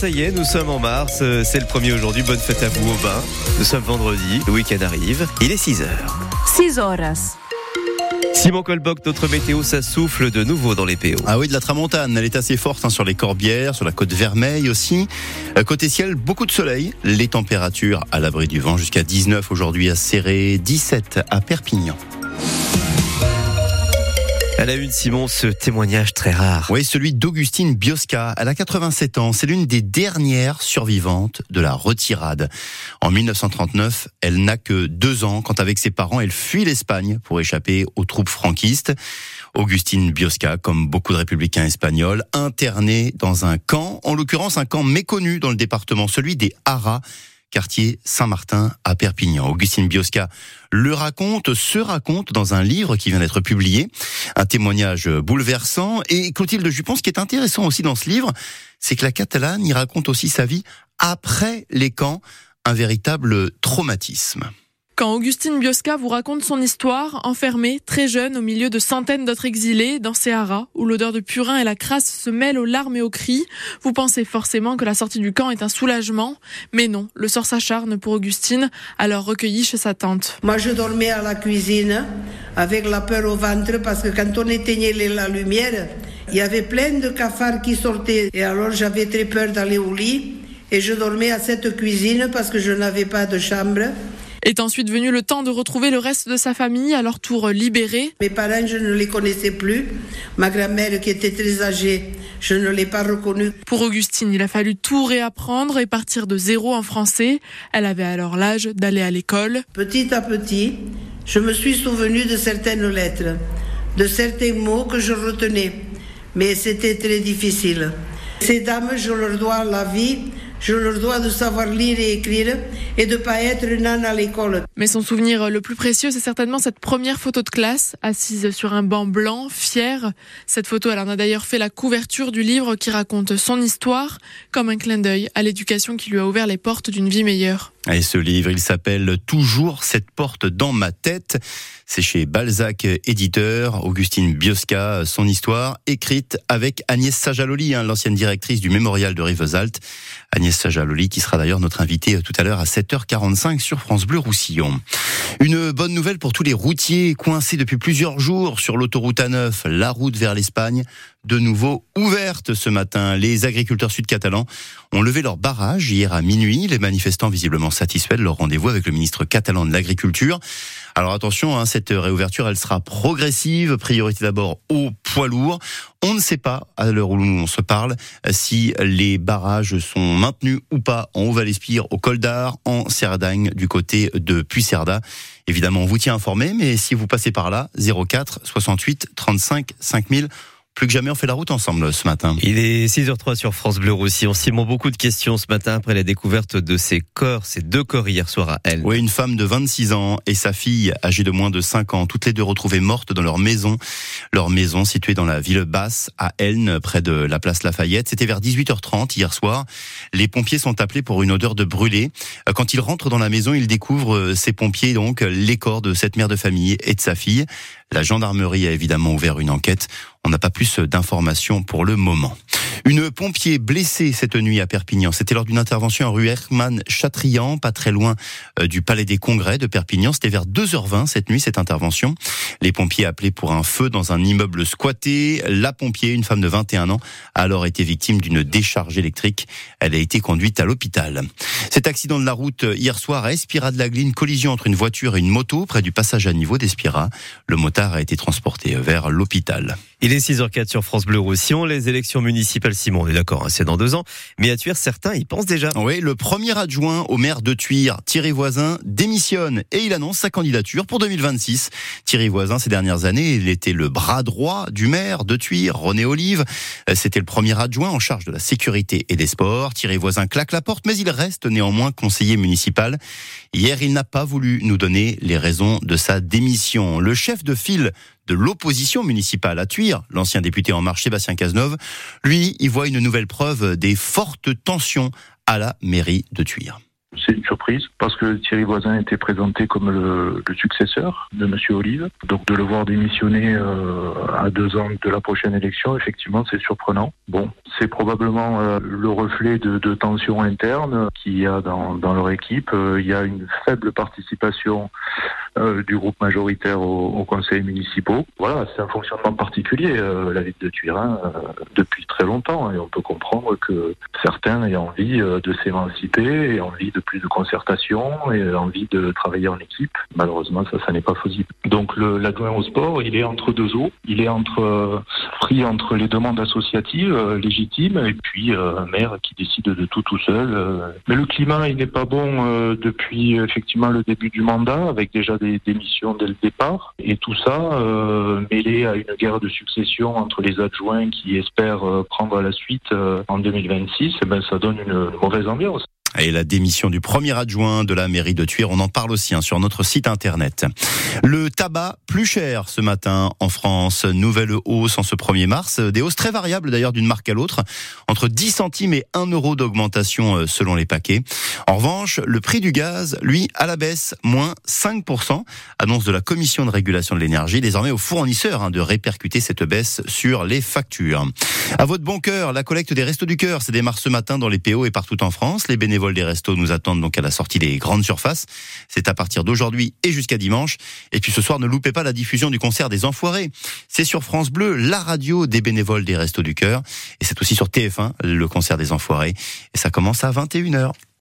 Ça y est, nous sommes en mars, euh, c'est le premier aujourd'hui, bonne fête à vous au bain. Nous sommes vendredi, le week-end arrive, il est 6 heures. 6 horas. Simon Colboc, notre météo, ça souffle de nouveau dans les PO. Ah oui, de la tramontane, elle est assez forte hein, sur les Corbières, sur la côte Vermeille aussi. Euh, côté ciel, beaucoup de soleil, les températures à l'abri du vent jusqu'à 19 aujourd'hui à Serré, 17 à Perpignan. À la une, Simon, ce témoignage très rare. Oui, celui d'Augustine Biosca. Elle a 87 ans. C'est l'une des dernières survivantes de la retirade. En 1939, elle n'a que deux ans quand avec ses parents, elle fuit l'Espagne pour échapper aux troupes franquistes. Augustine Biosca, comme beaucoup de républicains espagnols, internée dans un camp, en l'occurrence un camp méconnu dans le département, celui des Haras quartier Saint-Martin à Perpignan. Augustine Biosca le raconte, se raconte dans un livre qui vient d'être publié, un témoignage bouleversant. Et Clotilde Jupon, ce qui est intéressant aussi dans ce livre, c'est que la Catalane y raconte aussi sa vie après les camps, un véritable traumatisme. Quand Augustine Biosca vous raconte son histoire, enfermée, très jeune, au milieu de centaines d'autres exilés, dans ces haras, où l'odeur de purin et la crasse se mêlent aux larmes et aux cris, vous pensez forcément que la sortie du camp est un soulagement. Mais non, le sort s'acharne pour Augustine, alors recueillie chez sa tante. Moi, je dormais à la cuisine, avec la peur au ventre, parce que quand on éteignait la lumière, il y avait plein de cafards qui sortaient. Et alors, j'avais très peur d'aller au lit. Et je dormais à cette cuisine parce que je n'avais pas de chambre. Est ensuite venu le temps de retrouver le reste de sa famille à leur tour libérés. Mes parents, je ne les connaissais plus. Ma grand-mère, qui était très âgée, je ne l'ai pas reconnue. Pour Augustine, il a fallu tout réapprendre et partir de zéro en français. Elle avait alors l'âge d'aller à l'école. Petit à petit, je me suis souvenu de certaines lettres, de certains mots que je retenais. Mais c'était très difficile. Ces dames, je leur dois la vie je leur dois de savoir lire et écrire et de pas être une à l'école. Mais son souvenir le plus précieux, c'est certainement cette première photo de classe, assise sur un banc blanc, fière. Cette photo, elle en a d'ailleurs fait la couverture du livre qui raconte son histoire, comme un clin d'œil à l'éducation qui lui a ouvert les portes d'une vie meilleure. Et ce livre, il s'appelle Toujours cette porte dans ma tête. C'est chez Balzac éditeur, Augustine Biosca, son histoire, écrite avec Agnès Sajaloli, hein, l'ancienne directrice du mémorial de Rivesaltes. Agnès Sajaloli qui sera d'ailleurs notre invitée tout à l'heure à 7h45 sur France Bleu Roussillon. Une bonne nouvelle pour tous les routiers coincés depuis plusieurs jours sur l'autoroute A9, la route vers l'Espagne de nouveau ouverte ce matin. Les agriculteurs sud-catalans ont levé leur barrage hier à minuit. Les manifestants visiblement satisfaits de leur rendez-vous avec le ministre catalan de l'Agriculture. Alors attention, hein, cette réouverture, elle sera progressive. Priorité d'abord aux poids lourds. On ne sait pas, à l'heure où on se parle, si les barrages sont maintenus ou pas en Haut-Valespire, au Col d'Ar, en Cerdagne, du côté de Puy-Cerda. Évidemment, on vous tient informé, mais si vous passez par là, 04 68 35 5000, plus que jamais, on fait la route ensemble ce matin. Il est 6h03 sur France Bleu Roussillon. Simon, beaucoup de questions ce matin après la découverte de ces corps, ces deux corps hier soir à Elle. Oui, une femme de 26 ans et sa fille âgée de moins de 5 ans, toutes les deux retrouvées mortes dans leur maison. Leur maison située dans la ville basse à Elne, près de la place Lafayette. C'était vers 18h30 hier soir. Les pompiers sont appelés pour une odeur de brûlé. Quand ils rentrent dans la maison, ils découvrent, euh, ces pompiers, donc, les corps de cette mère de famille et de sa fille. La gendarmerie a évidemment ouvert une enquête. On n'a pas plus d'informations pour le moment. Une pompier blessée cette nuit à Perpignan. C'était lors d'une intervention en rue Hermann Chatrian, pas très loin euh, du Palais des Congrès de Perpignan. C'était vers 2h20 cette nuit, cette intervention. Les pompiers appelaient pour un feu dans un immeuble squatté. La pompier, une femme de 21 ans, a alors été victime d'une décharge électrique. Elle a été conduite à l'hôpital. Cet accident de la route hier soir à Espira de la Gline, collision entre une voiture et une moto près du passage à niveau d'Espira. Le motard a été transporté vers l'hôpital. Il est 6h04 sur France Bleu Roussillon. Les élections municipales, Simon, on est d'accord, hein, c'est dans deux ans. Mais à Tuire, certains y pensent déjà. Oui, le premier adjoint au maire de Tuire, Thierry Voisin, démissionne et il annonce sa candidature pour 2026. Thierry Voisin, ces dernières années, il était le bras droit du maire de Tuire, René Olive. C'était le premier adjoint en charge de la sécurité et des sports. Thierry Voisin claque la porte, mais il reste néanmoins conseiller municipal. Hier, il n'a pas voulu nous donner les raisons de sa démission. Le chef de file de l'opposition municipale à Tuire, l'ancien député en marche Sébastien Cazeneuve, lui, il voit une nouvelle preuve des fortes tensions à la mairie de Tuire. c'est une surprise parce que Thierry Voisin était présenté comme le, successeur de Monsieur Olive. Donc de le voir démissionner euh, à deux ans de la prochaine élection, effectivement, c'est surprenant. Bon, c'est probablement euh, le reflet de, tensions internes qu'il y a dans, dans leur équipe. Euh, il y a une faible participation euh, du groupe majoritaire au, au conseil municipaux. Voilà, c'est un fonctionnement particulier, euh, la ville de Turin, euh, depuis très longtemps. Et on peut comprendre que certains aient envie de s'émanciper, aient envie de plus de concertation, et envie de travailler en équipe. Malheureusement, ça, ça n'est pas possible. Donc l'adjoint au sport, il est entre deux eaux. Il est entre pris entre les demandes associatives légitimes et puis un maire qui décide de tout tout seul. Mais le climat, il n'est pas bon depuis effectivement le début du mandat, avec déjà des démissions dès le départ. Et tout ça, euh, mêlé à une guerre de succession entre les adjoints qui espèrent euh, prendre la suite euh, en 2026, eh ben, ça donne une mauvaise ambiance. Et la démission du premier adjoint de la mairie de Tuire, on en parle aussi hein, sur notre site internet. Le tabac plus cher ce matin en France, nouvelle hausse en ce 1er mars, des hausses très variables d'ailleurs d'une marque à l'autre, entre 10 centimes et 1 euro d'augmentation selon les paquets. En revanche, le prix du gaz, lui, à la baisse, moins 5%, annonce de la Commission de régulation de l'énergie, désormais aux fournisseurs hein, de répercuter cette baisse sur les factures. À votre bon cœur, la collecte des Restos du Cœur, c'est démarre ce matin dans les PO et partout en France. Les bénévoles des restos nous attendent donc à la sortie des grandes surfaces. C'est à partir d'aujourd'hui et jusqu'à dimanche. Et puis ce soir, ne loupez pas la diffusion du concert des Enfoirés. C'est sur France Bleu, la radio des bénévoles des Restos du Cœur. Et c'est aussi sur TF1, le concert des Enfoirés. Et ça commence à 21h.